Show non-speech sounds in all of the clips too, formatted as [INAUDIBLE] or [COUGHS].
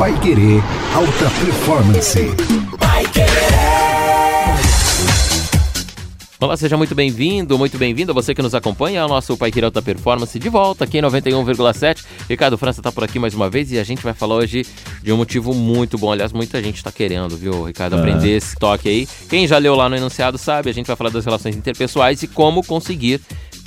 Pai Querer Alta Performance. Olá, seja muito bem-vindo, muito bem-vindo a você que nos acompanha ao nosso Pai Querer Alta Performance de volta aqui em 91,7. Ricardo França está por aqui mais uma vez e a gente vai falar hoje de um motivo muito bom. Aliás, muita gente está querendo, viu, Ricardo, aprender esse toque aí. Quem já leu lá no enunciado sabe, a gente vai falar das relações interpessoais e como conseguir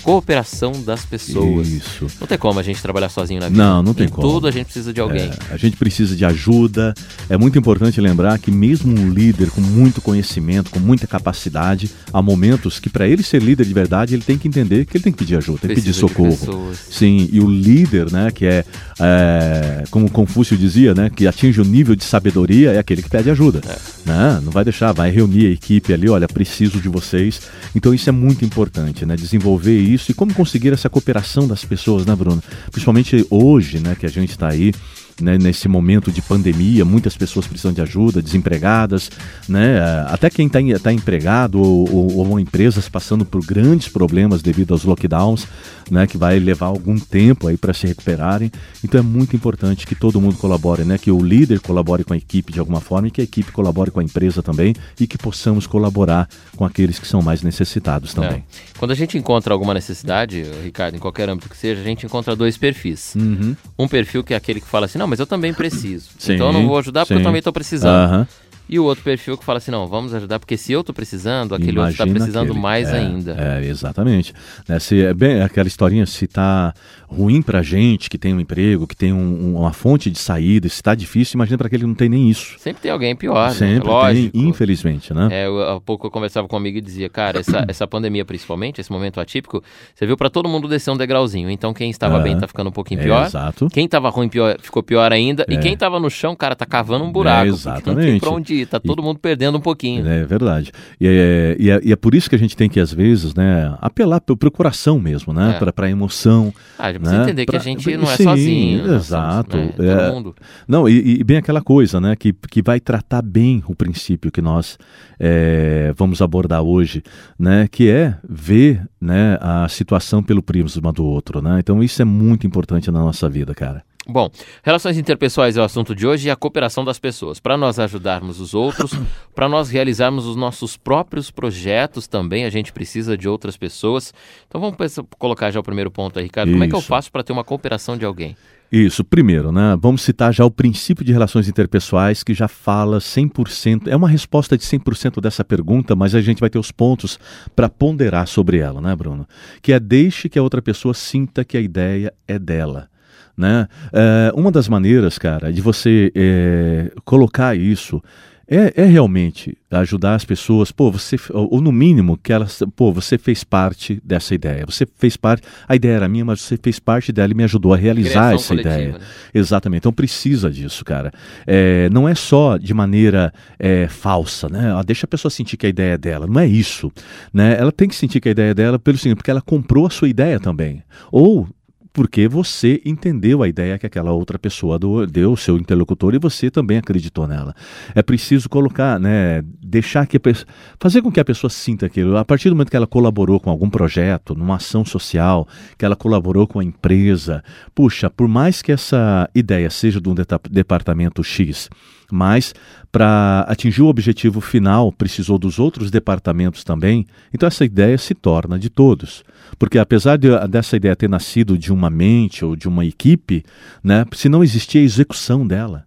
cooperação das pessoas. Isso. Não tem como a gente trabalhar sozinho na vida. Não, não tem em como. tudo a gente precisa de alguém. É, a gente precisa de ajuda. É muito importante lembrar que mesmo um líder com muito conhecimento, com muita capacidade, há momentos que para ele ser líder de verdade, ele tem que entender que ele tem que pedir ajuda, tem que pedir socorro. Sim, e o líder, né, que é, é, como Confúcio dizia, né, que atinge o nível de sabedoria é aquele que pede ajuda. Né? Não vai deixar, vai reunir a equipe ali, olha, preciso de vocês. Então isso é muito importante, né, desenvolver isso e como conseguir essa cooperação das pessoas, né, Bruno? Principalmente hoje, né, que a gente está aí né, nesse momento de pandemia, muitas pessoas precisam de ajuda, desempregadas, né, até quem está tá empregado ou, ou, ou empresas passando por grandes problemas devido aos lockdowns, né, que vai levar algum tempo aí para se recuperarem. Então é muito importante que todo mundo colabore, né, que o líder colabore com a equipe de alguma forma e que a equipe colabore com a empresa também e que possamos colaborar com aqueles que são mais necessitados também. É. Quando a gente encontra alguma necessidade, Ricardo, em qualquer âmbito que seja, a gente encontra dois perfis. Uhum. Um perfil que é aquele que fala assim, não, mas eu também preciso. Sim, então eu não vou ajudar porque eu sim. também estou precisando. Aham. E o outro perfil que fala assim, não, vamos ajudar porque se eu estou precisando, aquele outro está Imagina precisando aquele. mais É, ainda. É, exatamente. Né, se é bem aquela historinha, se tá ruim pra gente que tem um emprego, que tem um- um- uma fonte de saída, se tá difícil, imagina para aquele que não tem nem isso. Sempre tem alguém pior, né? Sempre Lógico. tem, infelizmente, né? É, eu- há pouco eu conversava com um amigo e dizia, cara, essa, [CLEARS THROAT] essa pandemia principalmente, esse momento atípico, você viu para todo mundo descer um degrauzinho. Então quem estava bem tá ficando um pouquinho É, pior. exato. Quem tava ruim pior, ficou pior ainda. E É. quem tava no chão, cara, tá cavando um buraco. É, porque Não tem exatamente. pra onde ir. Tá todo mundo perdendo um pouquinho. É verdade. E é, e, é, e é por isso que a gente tem que, às vezes, né, apelar pro, pro coração mesmo, né? É. Pra, pra emoção. Ah, a gente precisa né? entender que Pra- a gente não é Sim, sozinho. nós Exato. somos, né, É, Todo mundo. Não, e, e bem aquela coisa, né, que, que vai tratar bem o princípio que nós é, vamos abordar hoje, né, que é ver, né, a situação pelo prisma do outro, né. Então isso é muito importante na nossa vida, cara. Bom, relações interpessoais é o assunto de hoje e a cooperação das pessoas. Para nós ajudarmos os outros, [COUGHS] para nós realizarmos os nossos próprios projetos também, a gente precisa de outras pessoas. Então vamos pensar- colocar já o primeiro ponto aí, Ricardo. Como é que eu Isso. faço para ter uma cooperação de alguém? Isso, primeiro, né, vamos citar já o princípio de relações interpessoais que já fala 100%, é uma resposta de 100% dessa pergunta, mas a gente vai ter os pontos para ponderar sobre ela, né, Bruno? Que é deixe que a outra pessoa sinta que a ideia é dela. Né? É, uma das maneiras, cara, de você é, colocar isso é, é realmente ajudar as pessoas, pô, você, ou, ou no mínimo que elas, pô, você fez parte dessa ideia, você fez parte, a ideia era minha, mas você fez parte dela e me ajudou a realizar Criação essa coletiva, ideia. né? Exatamente, então precisa disso, cara. É, não é só de maneira é, falsa, né? Ah, deixa a pessoa sentir que a ideia é dela, não é isso, né? Ela tem que sentir que a ideia é dela pelo seguinte, porque ela comprou a sua ideia também, ou porque você entendeu a ideia que aquela outra pessoa deu, seu interlocutor, e você também acreditou nela. É preciso colocar, né, deixar que pessoa, fazer com que a pessoa sinta aquilo. A partir do momento que ela colaborou com algum projeto, numa ação social, que ela colaborou com a empresa, puxa, por mais que essa ideia seja de um departamento X, mas para atingir o objetivo final precisou dos outros departamentos também, então essa ideia se torna de todos. Porque apesar de, dessa ideia ter nascido de uma mente ou de uma equipe, né, se não existir a execução dela,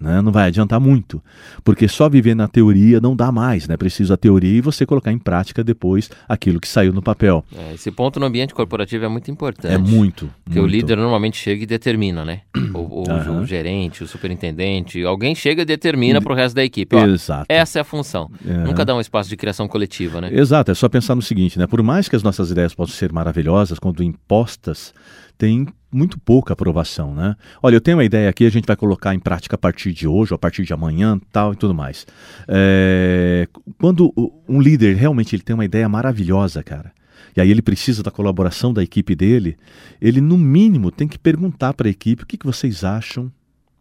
né, não vai adiantar muito. Porque só viver na teoria não dá mais, né? Precisa a teoria e você colocar em prática depois aquilo que saiu no papel. É, esse ponto no ambiente corporativo é muito importante. É muito. Porque o muito. líder normalmente chega e determina, né? O, o- o gerente, o superintendente, alguém chega e determina para o resto da equipe. Ó, Exato. essa é a função. É. Nunca dá um espaço de criação coletiva, né? Exato, é só pensar no seguinte, né? Por mais que as nossas ideias possam ser maravilhosas, quando impostas, tem muito pouca aprovação, né? Olha, eu tenho uma ideia aqui, a gente vai colocar em prática a partir de hoje, a partir de amanhã, tal e tudo mais. É, Quando um líder realmente ele tem uma ideia maravilhosa, cara, e aí ele precisa da colaboração da equipe dele, ele no mínimo tem que perguntar para a equipe o que, que vocês acham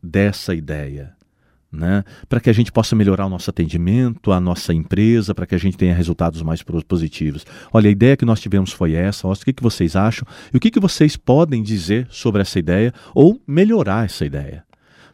dessa ideia. Né? Para que a gente possa melhorar o nosso atendimento, a nossa empresa, para que a gente tenha resultados mais positivos. Olha, a ideia que nós tivemos foi essa, o que, que vocês acham? E o que, que vocês podem dizer sobre essa ideia ou melhorar essa ideia?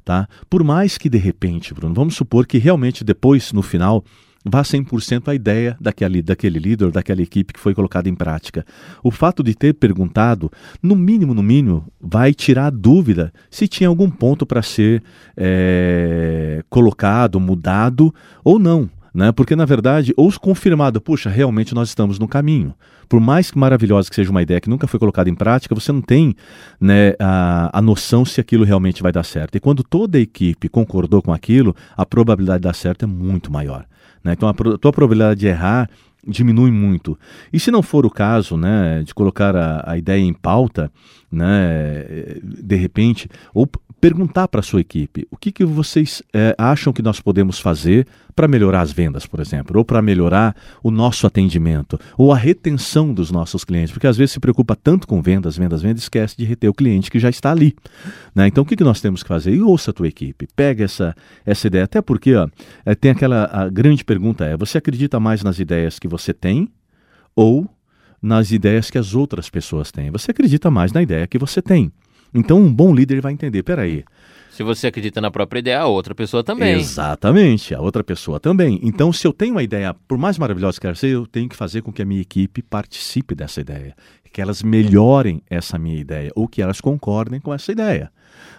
Tá? Por mais que de repente, Bruno, vamos supor que realmente depois, no final, vá 100% a ideia daquele, daquele líder, daquela equipe que foi colocada em prática. O fato de ter perguntado, no mínimo, no mínimo, vai tirar a dúvida se tinha algum ponto para ser é, colocado, mudado ou não. Né? Porque, na verdade, ou confirmado, puxa, realmente nós estamos no caminho. Por mais que maravilhosa que seja uma ideia que nunca foi colocada em prática, você não tem né, a, a noção se aquilo realmente vai dar certo. E quando toda a equipe concordou com aquilo, a probabilidade de dar certo é muito maior. Né? Então, a, tua probabilidade de errar diminui muito. E se não for o caso, né, de colocar a, a ideia em pauta, né, de repente, ou perguntar para a sua equipe o que, que vocês é, acham que nós podemos fazer para melhorar as vendas, por exemplo, ou para melhorar o nosso atendimento, ou a retenção dos nossos clientes, porque às vezes se preocupa tanto com vendas, vendas, vendas, esquece de reter o cliente que já está ali. Né? Então o que, que nós temos que fazer? E ouça a tua equipe, pega essa, essa ideia, até porque ó, é, tem aquela grande pergunta é, você acredita mais nas ideias que você tem ou nas ideias que as outras pessoas têm? Você acredita mais na ideia que você tem. Então, um bom líder vai entender: peraí. Se você acredita na própria ideia, a outra pessoa também. Exatamente, a outra pessoa também. Então, se eu tenho uma ideia, por mais maravilhosa que ela seja, eu tenho que fazer com que a minha equipe participe dessa ideia, que elas melhorem essa minha ideia ou que elas concordem com essa ideia.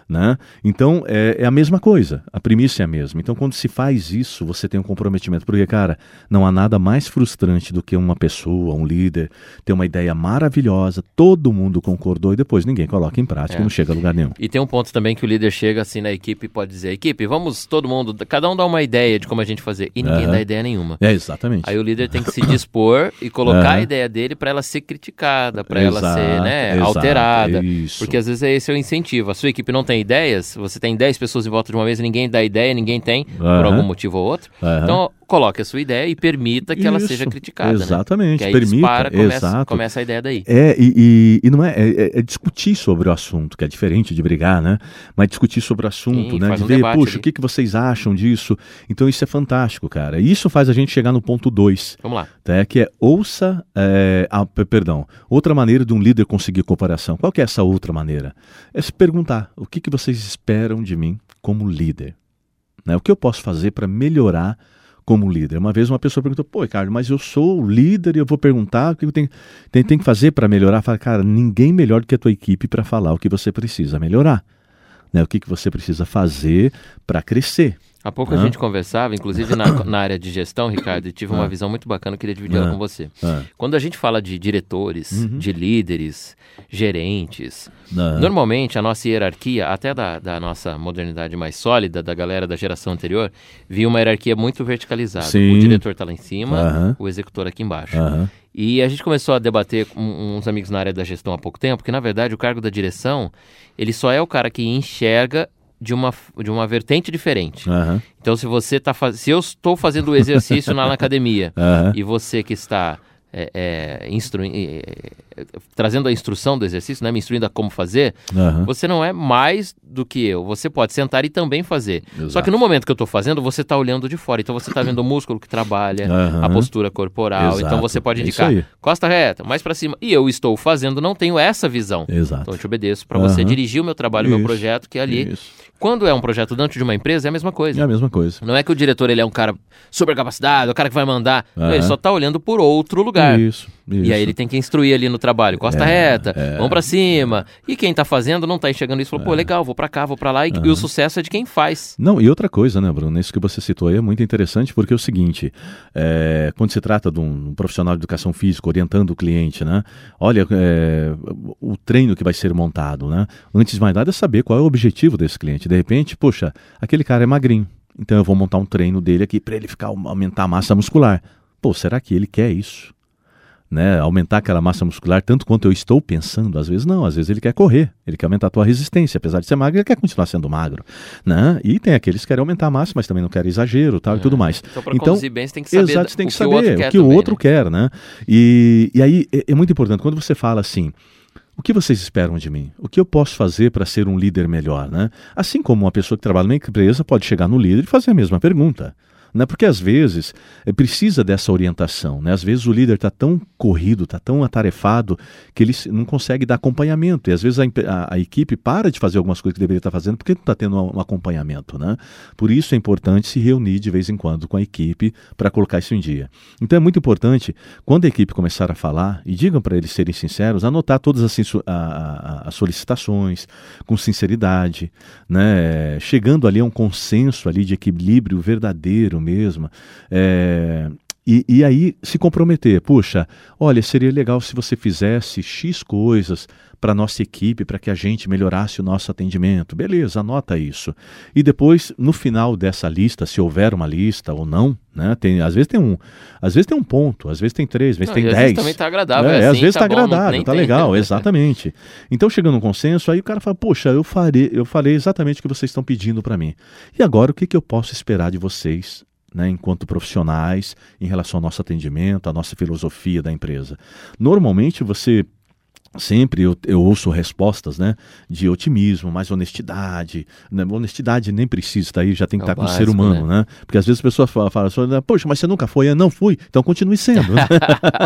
Né? Então é, é, a mesma coisa, a premissa é a mesma. Então, quando se faz isso, você tem um comprometimento. Porque, cara, não há nada mais frustrante do que uma pessoa, um líder, ter uma ideia maravilhosa, todo mundo concordou e depois ninguém coloca em prática, é. não chega a lugar nenhum. E tem um ponto também que o líder chega assim na equipe e pode dizer: equipe, vamos todo mundo, cada um dá uma ideia de como a gente fazer. E ninguém uhum. dá ideia nenhuma. É, exatamente. Aí o líder tem que se dispor e colocar a ideia dele para ela ser criticada, para ela ser né, exato, alterada. Isso. Porque às vezes é esse é o incentivo. A sua equipe não tem ideias, você tem 10 pessoas em volta de uma mesa, ninguém dá ideia, ninguém tem, uhum. por algum motivo ou outro. Uhum. Então, coloque a sua ideia e permita que Isso, ela seja criticada. Né? Exatamente. Né? Permita, dispara, começa, exato. começa a ideia daí. É, e, e, e não é, é, é, discutir sobre o assunto, que é diferente de brigar, né? Mas discutir sobre o assunto, Sim, né? De um ver, puxa, ali. o que, que vocês acham disso? Então isso é fantástico, cara. Isso faz a gente chegar no ponto 2. Vamos lá. Tá? Que é ouça, é, perdão, outra maneira de um líder conseguir cooperação. Qual que é essa outra maneira? É se perguntar, o que, que vocês esperam de mim como líder? Né? O que eu posso fazer para melhorar como líder. Uma vez uma pessoa perguntou, pô, Ricardo, mas eu sou líder e eu vou perguntar o que eu tenho que fazer para melhorar. Fala, cara, ninguém melhor do que a tua equipe para falar o que você precisa melhorar. Né? O que, que você precisa fazer para crescer. Há pouco a gente conversava, inclusive na, [COUGHS] na, área de gestão, Ricardo, e tive uma visão muito bacana, eu queria dividir ela com você. Quando a gente fala de diretores, uhum. de líderes, gerentes, normalmente a nossa hierarquia, até da, da, nossa modernidade mais sólida, da galera da geração anterior, via uma hierarquia muito verticalizada. Sim. O diretor está lá em cima, o executor aqui embaixo. E a gente começou a debater com uns amigos na área da gestão há pouco tempo, que na verdade o cargo da direção, ele só é o cara que enxerga de uma, de uma vertente diferente. Uhum. Então, se você tá faz... se eu estou fazendo o exercício na, academia [LAUGHS] uhum. e você que está é, é, instru... é, trazendo a instrução do exercício, né, me instruindo a como fazer, uhum. você não é mais do que eu. Você pode sentar e também fazer. Exato. Só que no momento que eu estou fazendo, você está olhando de fora. Então você está vendo o músculo que trabalha, a postura corporal. Exato. Então você pode é indicar costa reta, mais para cima. E eu estou fazendo, não tenho essa visão. Exato. Então eu te obedeço para você dirigir o meu trabalho, o meu projeto, que é ali. Isso quando é um projeto dentro de uma empresa, é a mesma coisa. É a mesma coisa. Não é que o diretor ele é um cara super capacitado, o cara que vai mandar. Uhum. Ele só está olhando por outro lugar. Isso, isso, E aí ele tem que instruir ali no trabalho. Costa é, reta, é, vamos para cima. E quem está fazendo não está enxergando isso. Falou, pô, é. legal, vou para cá, vou para lá. E, uhum. e, o sucesso é de quem faz. Não, e outra coisa, né, Bruno? Isso que você citou aí é muito interessante, porque é o seguinte: é, quando se trata de um, profissional de educação física orientando o cliente, né? Olha, é, o treino que vai ser montado, né? Antes de mais nada é saber qual é o objetivo desse cliente. De repente, poxa, poxa, aquele cara é magrinho, então eu vou montar um treino dele aqui para ele ficar aumentar a massa muscular. Pô, será que ele quer isso? Né, aumentar aquela massa muscular tanto quanto eu estou pensando, às vezes não, às vezes ele quer correr, ele quer aumentar a tua resistência, apesar de ser magro, ele quer continuar sendo magro, né? E tem aqueles que querem aumentar a massa, mas também não querem exagero, tal é. e tudo mais. Então, para então, conduzir bem, você tem que saber exato, tem que, saber o que o outro, quer, o outro né? quer, né? E, e aí é, é muito importante quando você fala assim, o que vocês esperam de mim? O que eu posso fazer para ser um líder melhor? Né? Assim como uma pessoa que trabalha numa empresa pode chegar no líder e fazer a mesma pergunta. Né? Porque às vezes é, precisa dessa orientação. Né? Às vezes o líder está tão corrido, está tão atarefado, que ele não consegue dar acompanhamento. E às vezes a, a, a equipe para de fazer algumas coisas que deveria estar tá fazendo porque não está tendo um, um, acompanhamento. Né? Por isso é importante se reunir de vez em quando com a equipe para colocar isso em dia. Então é muito importante, quando a equipe começar a falar, e digam para eles serem sinceros, anotar todas as, as solicitações com sinceridade, né? chegando ali a um consenso ali de equilíbrio verdadeiro mesmo. É, e, e, aí se comprometer, puxa, olha, seria legal se você fizesse X coisas para nossa equipe, para que a gente melhorasse o nosso atendimento. Beleza, anota isso. E depois, no final dessa lista, se houver uma lista ou não, né? Tem, às vezes tem um, às vezes tem um ponto, às vezes tem três, às vezes não, tem dez. Às vezes também está agradável. É, assim, às vezes está tá agradável, está legal, [LAUGHS] exatamente. Então, chegando um consenso, aí o cara fala, poxa, eu farei, eu falei exatamente o que vocês estão pedindo para mim. E agora o que, que eu posso esperar de vocês né, enquanto profissionais, em relação ao nosso atendimento, à nossa filosofia da empresa. Normalmente você sempre eu, eu, ouço respostas né, de otimismo, mais honestidade. Né? Honestidade nem precisa, tá aí já tem que é estar com o ser humano, né? né? Porque às vezes a pessoa fala, fala assim, poxa, mas você nunca foi? Eu não fui, então continue sendo.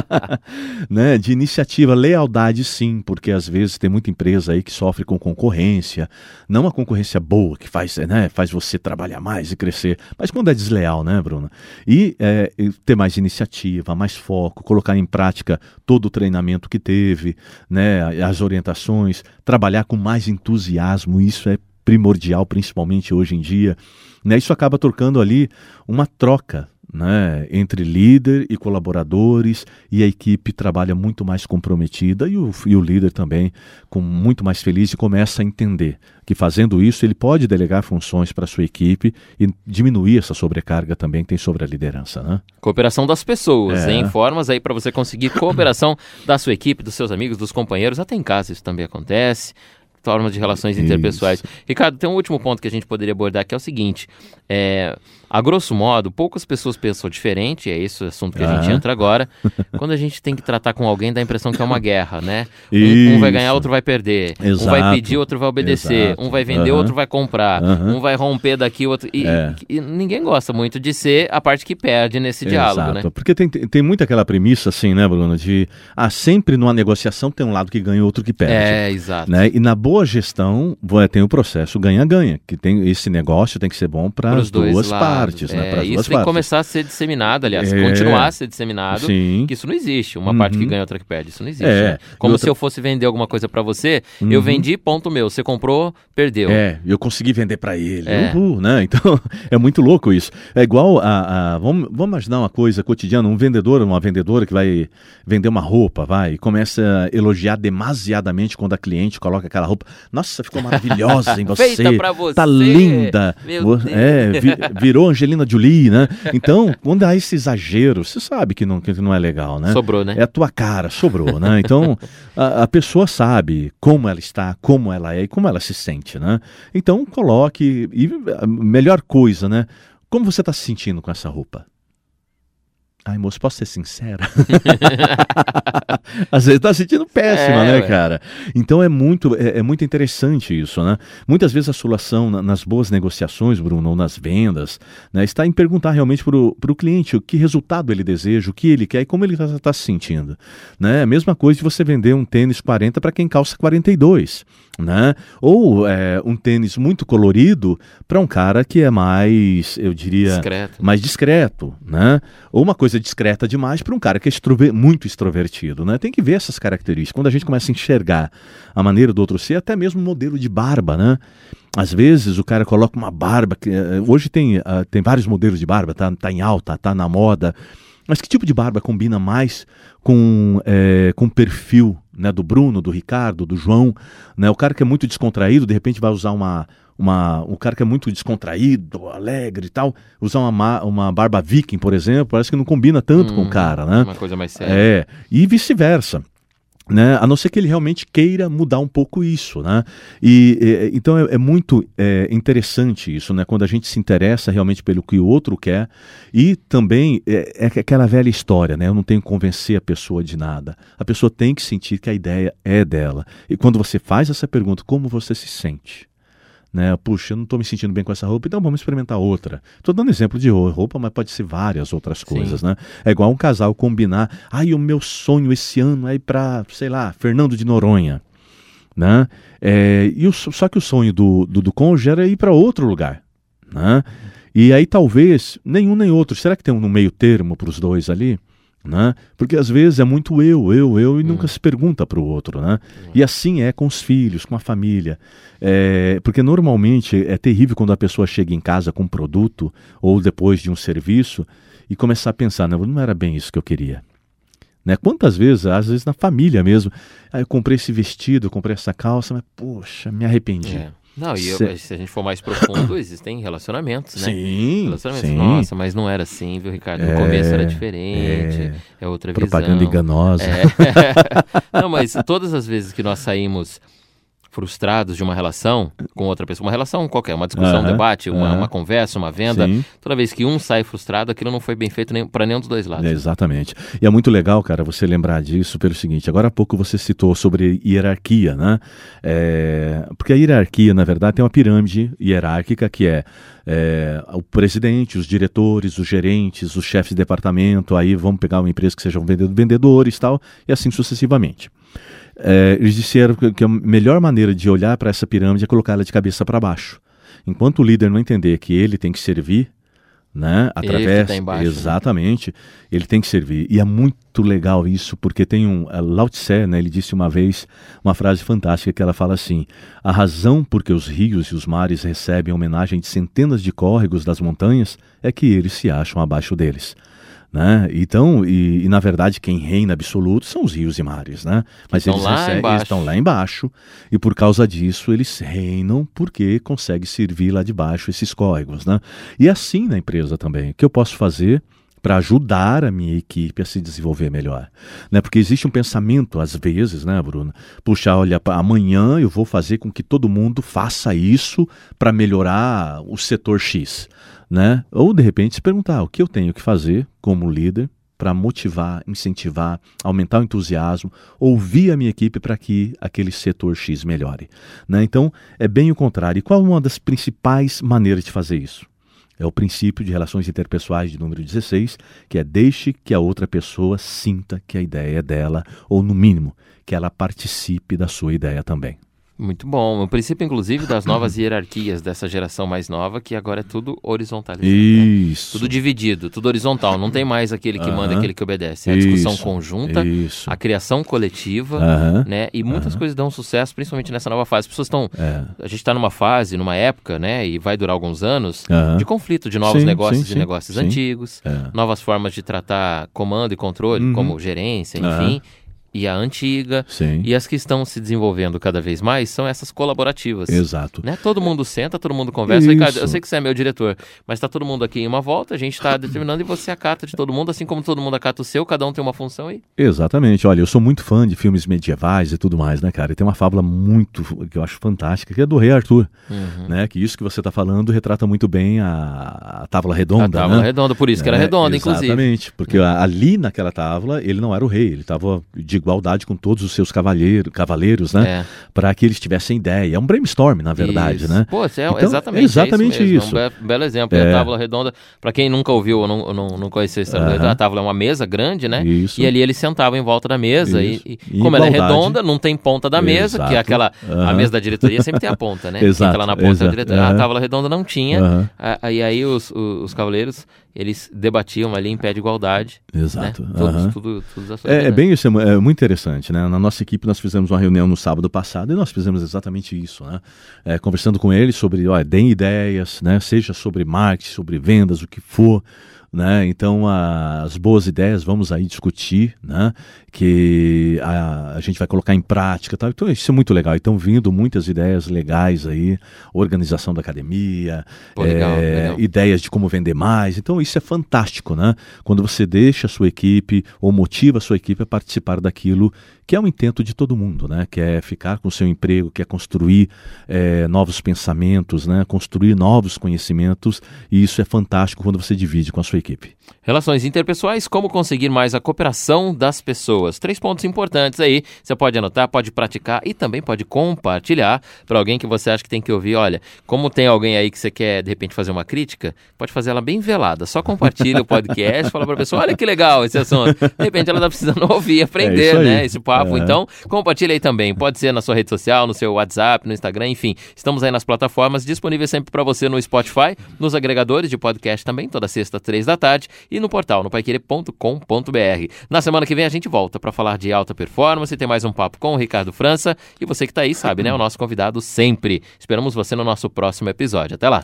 [LAUGHS] né? De iniciativa, lealdade sim, porque às vezes tem muita empresa aí que sofre com concorrência, não uma concorrência boa que faz, né, faz você trabalhar mais e crescer, mas quando é desleal, né, Bruna? E é, ter mais iniciativa, mais foco, colocar em prática todo o treinamento que teve, né? as orientações, trabalhar com mais entusiasmo, isso é primordial, principalmente hoje em dia. Né, isso acaba trocando ali uma troca né, entre líder e colaboradores, e a equipe trabalha muito mais comprometida e o, e o líder também com muito mais feliz e começa a entender que fazendo isso ele pode delegar funções para a sua equipe e diminuir essa sobrecarga também que tem sobre a liderança. Né? Cooperação das pessoas, é. em formas aí para você conseguir cooperação [COUGHS] da sua equipe, dos seus amigos, dos companheiros, até em casa isso também acontece formas de relações interpessoais. Isso. Ricardo, tem um último ponto que a gente poderia abordar que é o seguinte: é, a grosso modo, poucas pessoas pensam diferente, é esse o assunto que a gente entra agora. [LAUGHS] Quando a gente tem que tratar com alguém, dá a impressão que é uma guerra, né? Um, um vai ganhar, outro vai perder. Exato. Um vai pedir, outro vai obedecer. Exato. Um vai vender, uhum. outro vai comprar. Uhum. Um vai romper daqui, outro. E, é. e, ninguém gosta muito de ser a parte que perde nesse diálogo, Exato. né? Porque tem, tem muito aquela premissa, assim, né, Bruno, de ah, sempre numa negociação tem um lado que ganha e outro que perde. É, exato. Né? E na boa gestão tem o processo ganha-ganha, que tem esse negócio tem que ser bom para as duas lados. partes, né? É, isso tem que começar a ser disseminado, aliás, é, continuar a ser disseminado. Sim. Que isso não existe. Uma uhum. parte que uhum. ganha, outra que perde. Isso não existe. É. Né? Como outra... se eu fosse vender alguma coisa para você, uhum. eu vendi, ponto meu. Você comprou, perdeu. É, eu consegui vender para ele. É. Uhul, né? [LAUGHS] Então, é muito louco isso. É igual a. a vamos, vamos imaginar uma coisa cotidiana: um vendedor, uma vendedora que vai vender uma roupa, vai, e começa a elogiar demasiadamente quando a cliente coloca aquela roupa. Nossa, ficou maravilhosa em [LAUGHS] você. Feita pra você. Tá linda. Meu é, virou Angelina Jolie, né? [LAUGHS] Então, quando há esse exagero, você sabe que não, que não é legal, né? Sobrou, né? É a tua cara, sobrou, né? Então, a, a, pessoa sabe como ela está, como ela é e como ela se sente, né? Então, coloque. E a melhor coisa, né? Como você está se sentindo com essa roupa? Ai, moço, posso ser sincera? [LAUGHS] Às vezes tá sentindo péssima, é, né, ué. cara? Então é muito, é, é, muito interessante isso, né? Muitas vezes a solução na, nas boas negociações, Bruno, ou nas vendas, né, está em perguntar realmente para o cliente o que resultado ele deseja, o que ele quer e como ele está tá se sentindo. Né? A mesma coisa de você vender um tênis 40 para quem calça 42 né? Ou é, um tênis muito colorido para um cara que é mais, eu diria, discreto. mais discreto, né? Ou uma coisa discreta demais para um cara que é extrover, muito extrovertido, né? Tem que ver essas características. Quando a gente começa a enxergar a maneira do outro ser, até mesmo o modelo de barba, né? Às vezes o cara coloca uma barba que eh, hoje tem, uh, tem vários modelos de barba, tá, tá em alta, tá na moda. Mas que tipo de barba combina mais com, é, com o perfil né, do Bruno, do Ricardo, do João? Né? O cara que é muito descontraído, de repente vai usar uma. Uma, um cara que é muito descontraído, alegre e tal, usar uma, uma barba viking, por exemplo, parece que não combina tanto hum, com o hum, cara, né? Uma coisa mais séria. É, e vice-versa. Né? A não ser que ele realmente queira mudar um pouco isso, né? E, e então é, é muito é, interessante isso, né? Quando a gente se interessa realmente pelo que o outro quer e também é, é aquela velha história, né? Eu não tenho que convencer a pessoa de nada. A pessoa tem que sentir que a ideia é dela. E quando você faz essa pergunta, como você se sente? Né? Puxa, eu não estou me sentindo bem com essa roupa, então vamos experimentar outra. Estou dando exemplo de roupa, mas pode ser várias outras coisas, Sim. né? É igual um casal combinar, ai, o meu sonho esse ano é ir para, sei lá, Fernando de Noronha, né? É, e o, só que o sonho do, do, do cônjuge era ir para outro lugar, né? E aí talvez nenhum nem outro. Será que tem um meio termo para os dois ali? Né? Porque às vezes é muito eu, eu, eu e nunca hum. se pergunta para o outro, né? Hum. E assim é com os filhos, com a família. É, porque normalmente é terrível quando a pessoa chega em casa com um produto ou depois de um serviço e começar a pensar, não, não era bem isso que eu queria. Né? Quantas vezes, às vezes na família mesmo, ah, eu comprei esse vestido, eu comprei essa calça, mas poxa, me arrependi. É. Não, e eu, se a gente for mais profundo, [COUGHS] existem relacionamentos, né? Sim. Relacionamentos. Sim. Nossa, mas não era assim, viu, Ricardo? No é, começo era diferente, é, é outra Propaganda visão. enganosa. É. [LAUGHS] não, mas todas as vezes que nós saímos frustrados de uma relação com outra pessoa, uma relação qualquer, uma discussão, um debate, uma, uma, conversa, uma venda, Sim. toda vez que um sai frustrado, aquilo não foi bem feito nem, para nenhum dos dois lados. É, exatamente. E é muito legal, cara, você lembrar disso pelo seguinte, agora há pouco você citou sobre hierarquia, né? É, porque a hierarquia, na verdade, tem uma pirâmide hierárquica que é, é, o presidente, os diretores, os gerentes, os chefes de departamento, aí vamos pegar uma empresa que sejam vendedores e tal, e assim sucessivamente. É, eles disseram que a melhor maneira de olhar para essa pirâmide é colocá-la de cabeça para baixo. Enquanto o líder não entender que ele tem que servir, né, através ele embaixo, né? exatamente, né? ele tem que servir. E é muito legal isso, porque tem um Lao Tse, né, ele disse uma vez uma frase fantástica que ela fala assim: "A razão por que os rios e os mares recebem homenagem de centenas de córregos das montanhas é que eles se acham abaixo deles." Né? Então, e, e, na verdade quem reina absoluto são os rios e mares, né? Mas eles, recebem, eles, estão lá embaixo e por causa disso eles reinam porque conseguem servir lá de baixo esses códigos, né? E assim na empresa também. O que eu posso fazer para ajudar a minha equipe a se desenvolver melhor, né? Porque existe um pensamento às vezes, né, Bruno? Puxa, olha, amanhã eu vou fazer com que todo mundo faça isso para melhorar o setor X né? Ou de repente se perguntar o que eu tenho que fazer como líder para motivar, incentivar, aumentar o entusiasmo, ouvir a minha equipe para que aquele setor X melhore. Né? Então, é bem o contrário. E qual é uma das principais maneiras de fazer isso? É o princípio de relações interpessoais de número 16, que é deixe que a outra pessoa sinta que a ideia é dela, ou no mínimo, que ela participe da sua ideia também. Muito bom. O princípio, inclusive, das novas [LAUGHS] hierarquias dessa geração mais nova, que agora é tudo horizontalizado. Né? Isso. Né? Tudo dividido, tudo horizontal. Não tem mais aquele que manda, aquele que obedece. É a discussão Isso. conjunta, Isso. a criação coletiva, né? E muitas coisas dão sucesso, principalmente nessa nova fase. As pessoas estão. É. A gente está numa fase, numa época, né? E vai durar alguns anos, de conflito de novos sim, negócios sim, e negócios sim. antigos, é. novas formas de tratar comando e controle, uhum. como gerência, enfim e a antiga. Sim. E as que estão se desenvolvendo cada vez mais são essas colaborativas. Exato. Né? Todo mundo senta, todo mundo conversa. Ricardo, eu sei que você é meu diretor, mas está todo mundo aqui em uma volta, a gente está determinando e você acata de todo mundo, assim como todo mundo acata o seu, cada um tem uma função aí. Exatamente. Olha, eu sou muito fã de filmes medievais e tudo mais, né, cara? E tem uma fábula muito, que eu acho fantástica, que é do Rei Arthur, uhum. né? Que isso que você está falando retrata muito bem a, a tábua redonda, A tábua né? redonda, por isso que era é, redonda, exatamente, inclusive. Exatamente, porque ali naquela tábua ele não era o rei, ele estava de igualdade com todos os seus cavaleiros, cavaleiros, né? É. Para que eles tivessem ideia. É um brainstorm, na verdade, isso. né? Pô, é então, exatamente, exatamente é isso. isso. É um belo exemplo. É. a tábua redonda, para quem nunca ouviu ou não, não, não conheceu esse uh a tábua é uma mesa grande, né? Isso. E ali eles sentavam em volta da mesa. E, e, como ela é redonda, não tem ponta da mesa, Exato. que é aquela. A mesa da diretoria sempre tem a ponta, né? [LAUGHS] Exato. Quem tá lá na ponta da diretoria. A tábua redonda não tinha. E aí os, os, os cavaleiros eles debatiam ali em pé de igualdade. Exato. Né? Todos, uhum. tudo, tudo é, é, bem isso, é, é, muito interessante. Né? Na nossa equipe nós fizemos uma reunião no sábado passado e nós fizemos exatamente isso. Né? É, conversando com eles sobre, olha, deem ideias, né? seja sobre marketing, sobre vendas, o que for. Né? Então, a, as boas ideias vamos aí discutir, né? que a, a, gente vai colocar em prática. Tá? Então, isso é muito legal. Estão vindo muitas ideias legais aí, organização da academia, Pô, legal, é, legal. ideias de como vender mais. Então, isso é fantástico, né? Quando você deixa a sua equipe ou motiva a sua equipe a participar daquilo que é um intento de todo mundo, né? Que é ficar com o seu emprego, que é construir é, novos pensamentos, né? Construir novos conhecimentos. E isso é fantástico quando você divide com a sua sua equipe. Relações interpessoais, como conseguir mais a cooperação das pessoas. Três pontos importantes aí. Você pode anotar, pode praticar e também pode compartilhar para alguém que você acha que tem que ouvir. Olha, como tem alguém aí que você quer de repente fazer uma crítica, pode fazer ela bem velada. Só compartilha o podcast, fala para a pessoa: olha que legal esse assunto. De repente ela está precisando [LAUGHS] ouvir, aprender, é né? Esse papo. É. Então, compartilha aí também. Pode ser na sua rede social, no seu WhatsApp, no Instagram, enfim. Estamos aí nas plataformas disponíveis sempre para você no Spotify, nos agregadores de podcast também, toda sexta, três da tarde, e no portal, no paiquerê.com.br. Na semana que vem a gente volta para falar de alta performance, tem mais um papo com o Ricardo França, e você que está aí sabe, né? O nosso convidado sempre. Esperamos você no nosso próximo episódio. Até lá!